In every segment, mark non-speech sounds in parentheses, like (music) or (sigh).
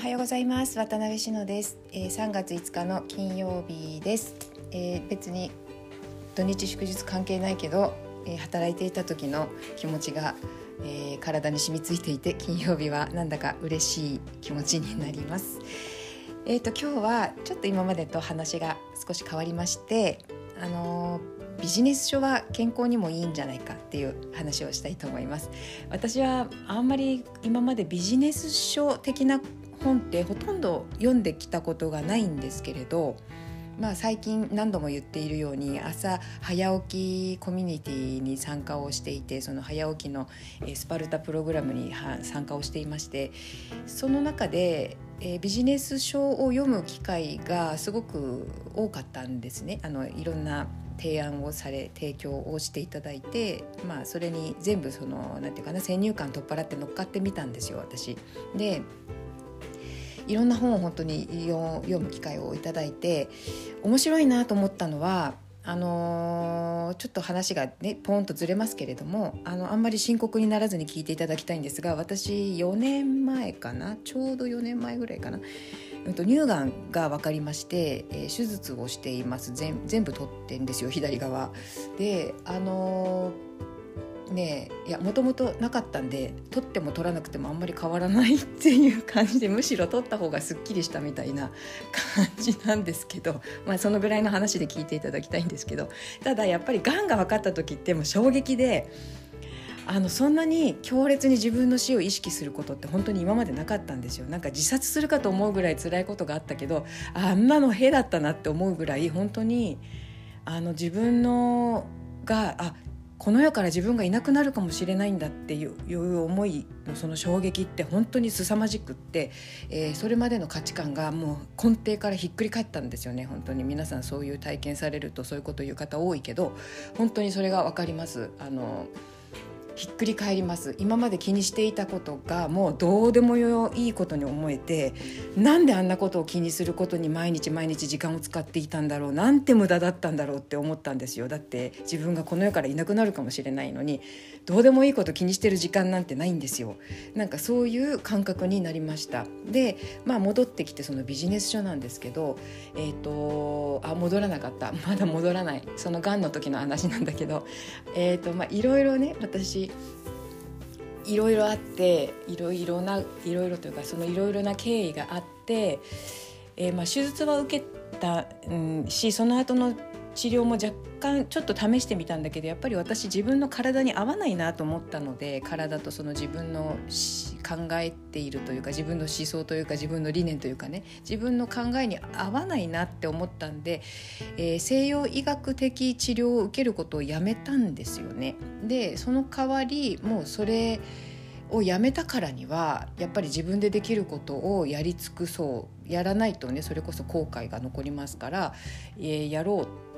はようございます。渡辺志乃です、えー、3月5日の金曜日です、えー、別に土日祝日関係ないけど、えー、働いていた時の気持ちが、えー、体に染みついていて金曜日はなんだか嬉しい気持ちになります。えっ、と今日はちょっと今までと話が少し変わりましてあのビジネス書は健康にもいいんじゃないかっていう話をしたいと思います。私はあんまり今までビジネス書的な本ってほとんど読んできたことがないんですけれどまあ、最近何度も言っているように朝早起きコミュニティに参加をしていてその早起きのスパルタプログラムに参加をしていましてその中でビジネス書を読む機会がすごく多かったんですねあのいろんな提案をされ提供をしていただいて、まあ、それに全部そのなんていうかな先入観取っ払って乗っかってみたんですよ私。でいろんな本を本当に読む機会をいただいて面白いなと思ったのはあのー、ちょっと話がねポンとずれますけれどもあのあんまり深刻にならずに聞いていただきたいんですが私4年前かなちょうど4年前ぐらいかな、うん、と乳がんが分かりまして、えー、手術をしています全部取ってんですよ左側。であのーねいやもともとなかったんで取っても取らなくてもあんまり変わらないっていう感じで (laughs) むしろ取った方がすっきりしたみたいな (laughs) 感じなんですけど、まあ、そのぐらいの話で聞いていただきたいんですけどただやっぱりがんが分かった時ってもう衝撃で。あのそんなに強烈に自分の死を意識することって本当に今までなかったんですよなんか自殺するかと思うぐらい辛いことがあったけどあんなのへだったなって思うぐらい本当にあの自分のがあこの世から自分がいなくなるかもしれないんだっていう思いのその衝撃って本当に凄まじくって、えー、それまでの価値観がもう根底からひっくり返ったんですよね本当に皆さんそういう体験されるとそういうことを言う方多いけど本当にそれが分かります。あのひっくり返ります。今まで気にしていたことがもうどうでもいいことに思えてなんであんなことを気にすることに毎日毎日時間を使っていたんだろうなんて無駄だったんだろうって思ったんですよ。だって自分がこの世からいなくなるかもしれないのにどうでもいいこと気にしてる時間なんてないんですよ。なんかそういう感覚になりました。でまあ戻ってきてそのビジネス書なんですけどえっ、ー、とあ戻らなかった。まだ戻らない。そのがんの時の話なんだけどえっ、ー、とまあいろいろね私いろいろあっていろいろないろいろというかそのいろいろな経緯があって、えー、まあ手術は受けた、うん、しその後の治療も若干ちょっと試してみたんだけどやっぱり私自分の体に合わないなと思ったので体とその自分の考えているというか自分の思想というか自分の理念というかね自分の考えに合わないなって思ったんで、えー、西洋医学的治療を受けることをやめたんですよね。でその代わりもうそれをやめたからにはやっぱり自分でできることをやり尽くそうやらないとねそれこそ後悔が残りますから、えー、やろう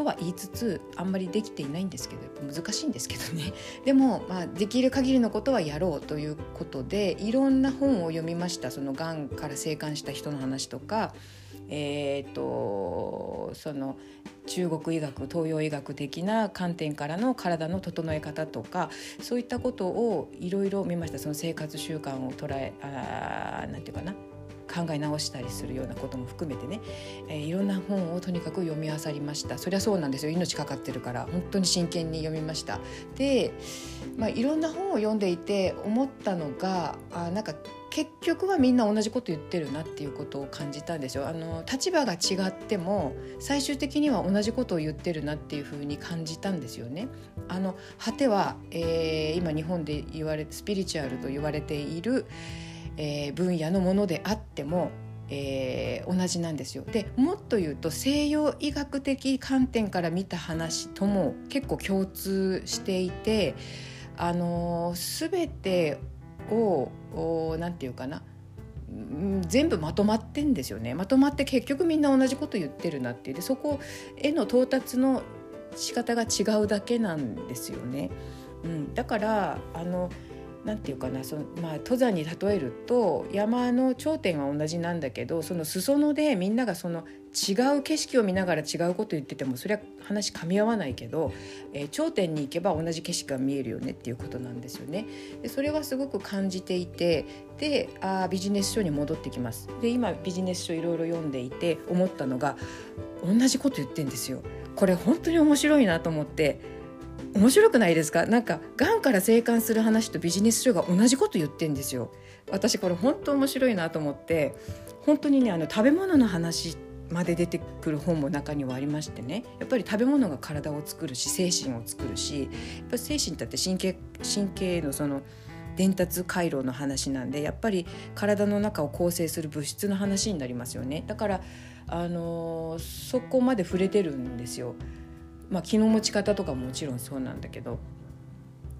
とは言いつつあんまりできていないんですけど難しいんですけどね。(laughs) でも、まあ、できる限りのことはやろうということでいろんな本を読みました。そのがんから生還した人の話とか、えーと、その中国医学東洋医学的な観点からの体の整え方とかそういったことをいろいろ見ました。その生活習慣を捉えあなんていうかな。考え直したりするようなことも含めてね、えー、いろんな本をとにかく読み漁りました。そりゃそうなんですよ。命かかってるから。本当に真剣に読みました。で、まあ、いろんな本を読んでいて思ったのがあなんか結局はみんな同じこと言ってるなっていうことを感じたんですよ。あの立場が違っても最終的には同じことを言ってるなっていうふうに感じたんですよね。あの果ては、えー、今日本で言われスピリチュアルと言われている、えー、分野のものであってもえー、同じなんですよ。でもっと言うと西洋医学的観点から見た話とも結構共通していて、あのー、全てを何て言うかな全部まとまってんですよね。まとまって結局みんな同じこと言ってるなってでそこへの到達の仕方が違うだけなんですよね。うん、だからあのなんていうかなその、まあ、登山に例えると山の頂点は同じなんだけどその裾野でみんながその違う景色を見ながら違うこと言っててもそれは話噛み合わないけど、えー、頂点に行けば同じ景色が見えるよねっていうことなんですよね。でそれはすごく感じていてであビジネス書に戻ってきます。で今ビジネス書いろいろ読んでいて思ったのが同じこと言ってんですよ。これ本当に面白いなと思って面白くないですか？なんかがんから生還する話とビジネス書が同じこと言ってんですよ。私これ本当面白いなと思って本当にねあの食べ物の話まで出てくる本も中にはありましてね。やっぱり食べ物が体を作るし精神を作るしやっぱ精神だって神経神経のその伝達回路の話なんでやっぱり体の中を構成する物質の話になりますよね。だからあのそこまで触れてるんですよ。まあ、気の持ち方とかももちろんそうなんだけど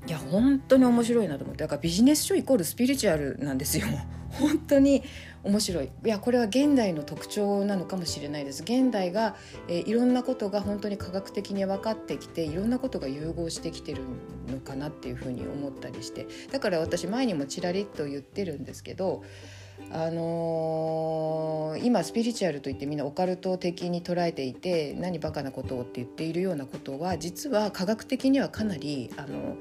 いや本当に面白いなと思ってだからビジネス書イコールスピリチュアルなんですよ。(laughs) 本当に面白い。いやこれは現代の特徴なのかもしれないです。現代が、えー、いろんなことが本当に科学的に分かってきていろんなことが融合してきてるのかなっていうふうに思ったりして。だから私前にもちらりと言ってるんですけどあのー、今スピリチュアルといってみんなオカルト的に捉えていて何バカなことをって言っているようなことは実は科学的にはかなりあの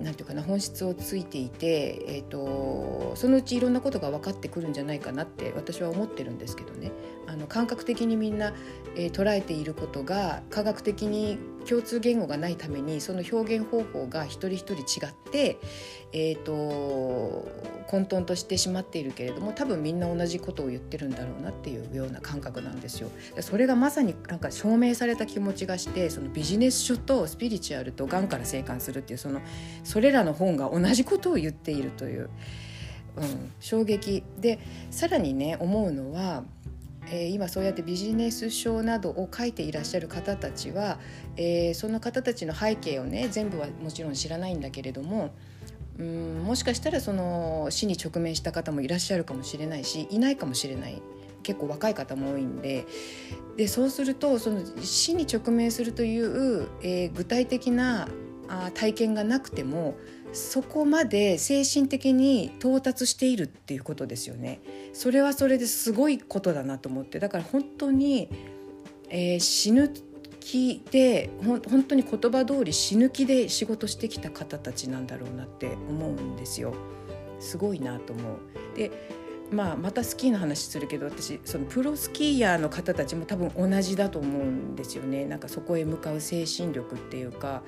なんていうかな本質をついていて、えーと、そのうちいろんなことが分かってくるんじゃないかなって私は思ってるんですけどね。あの感覚的にみんな、えー、捉えていることが科学的に共通言語がないためにその表現方法が一人一人違って、えーと、混沌としてしまっているけれども多分みんな同じことを言ってるんだろうなっていうような感覚なんですよ。それがまさになんか証明された気持ちがしてそのビジネス書とスピリチュアルとがんから生還するっていうそのそれらの本が同じことを言っているという、うん、衝撃でさらにね思うのはえー、今そうやってビジネス書などを書いていらっしゃる方たちは、えー、その方たちの背景をね全部はもちろん知らないんだけれどもうんもしかしたらその死に直面した方もいらっしゃるかもしれないしいないかもしれない。結構若い方も多いんで。でそうするとその死に直面するという、えー、具体的なあ体験がなくてもそこまで精神的に到達しているっていうことですよね。それはそれですごいことだなと思ってだから本当に、えー、死ぬ気で本当に言葉通り死ぬ気で仕事してきた方たちなんだろうなって思うんですよ。すごいなと思う。でまあ、またスキーの話するけど私そのプロスキーヤーの方たちも多分同じだと思うんですよね。なんかそこへ向かう精神力っていうか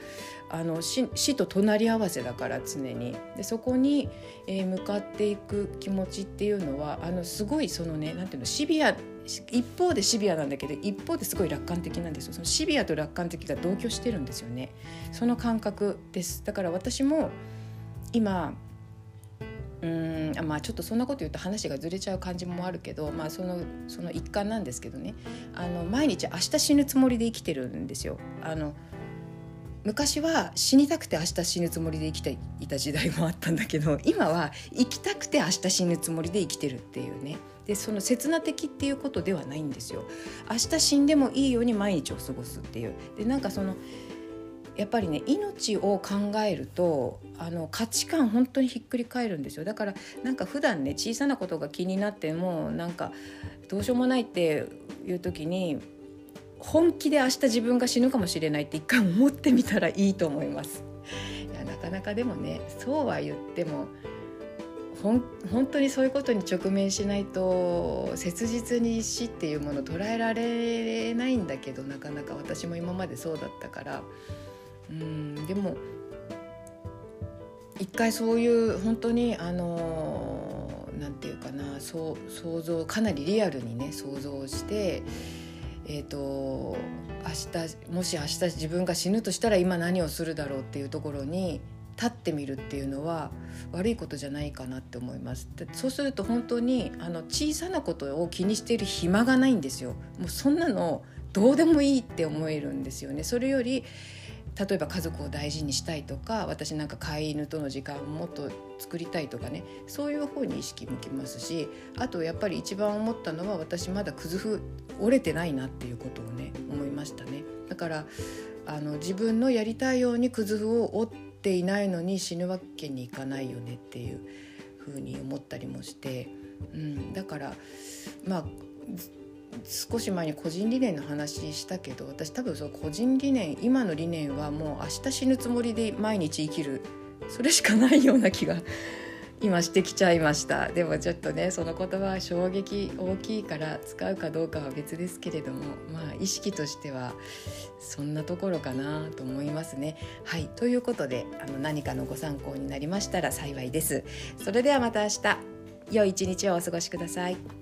あの死死と隣り合わせだから常に。でそこに、えー、向かっていく気持ちっていうのはあのすごいそのねなんていうのシビア一方でシビアなんだけど一方ですごい楽観的なんですよ。そのシビアと楽観的が同居してるんですよね。その感覚です。だから私も今うんまあちょっとそんなこと言うと話がずれちゃう感じもあるけど、まあ、そのその一環なんですけどね。あの毎日明日死ぬつもりで生きてるんですよ。あの昔は死にたくて明日死ぬつもりで生きていた時代もあったんだけど今は生きたくて明日死ぬつもりで生きてるっていうね。でその刹那的っていうことではないんですよ。明日死んでもいいように毎日を過ごすっていう。でなんかそのやっぱりね命を考えるとあの価値観本当にひっくり返るんですよだからなんか普段ね小さなことが気になってもなんかどうしようもないっていう時に本気で明日自分が死ぬかもしれないって一回思ってみたらいいと思います。いやなかなかでもねそうは言ってもほん本当にそういうことに直面しないと切実に死っていうものを捉えられないんだけどなかなか私も今までそうだったからうんでも一回そういう本当にあのなんていうかなそう想像かなりリアルにね想像してえーと、明日もし明日自分が死ぬとしたら今何をするだろうっていうところに立ってみるっていうのは悪いことじゃないかなって思います。そうすると本当にあの小さなことを気にしている暇がないんですよ。もうそんなのどうでもいいって思えるんですよね。それより例えば家族を大事にしたいとか私なんか飼い犬との時間をもっと作りたいとかねそういう方に意識向きますしあとやっぱり一番思ったのは私まだくずふ折れてないなっていうことをね思いましたね。だからあの自分のやりたいようにくずふを折っていないのに死ぬわけにいかないよねっていうふうに思ったりもして、うん、だからまあ少し前に個人理念の話したけど私多分その個人理念今の理念はもう明日死ぬつもりで毎日生きるそれしかないような気が (laughs) 今してきちゃいましたでもちょっとねその言葉は衝撃大きいから使うかどうかは別ですけれどもまあ意識としてはそんなところかなと思いますね。はいということであの何かのご参考になりましたら幸いです。それではまた明日良い一日をお過ごしください。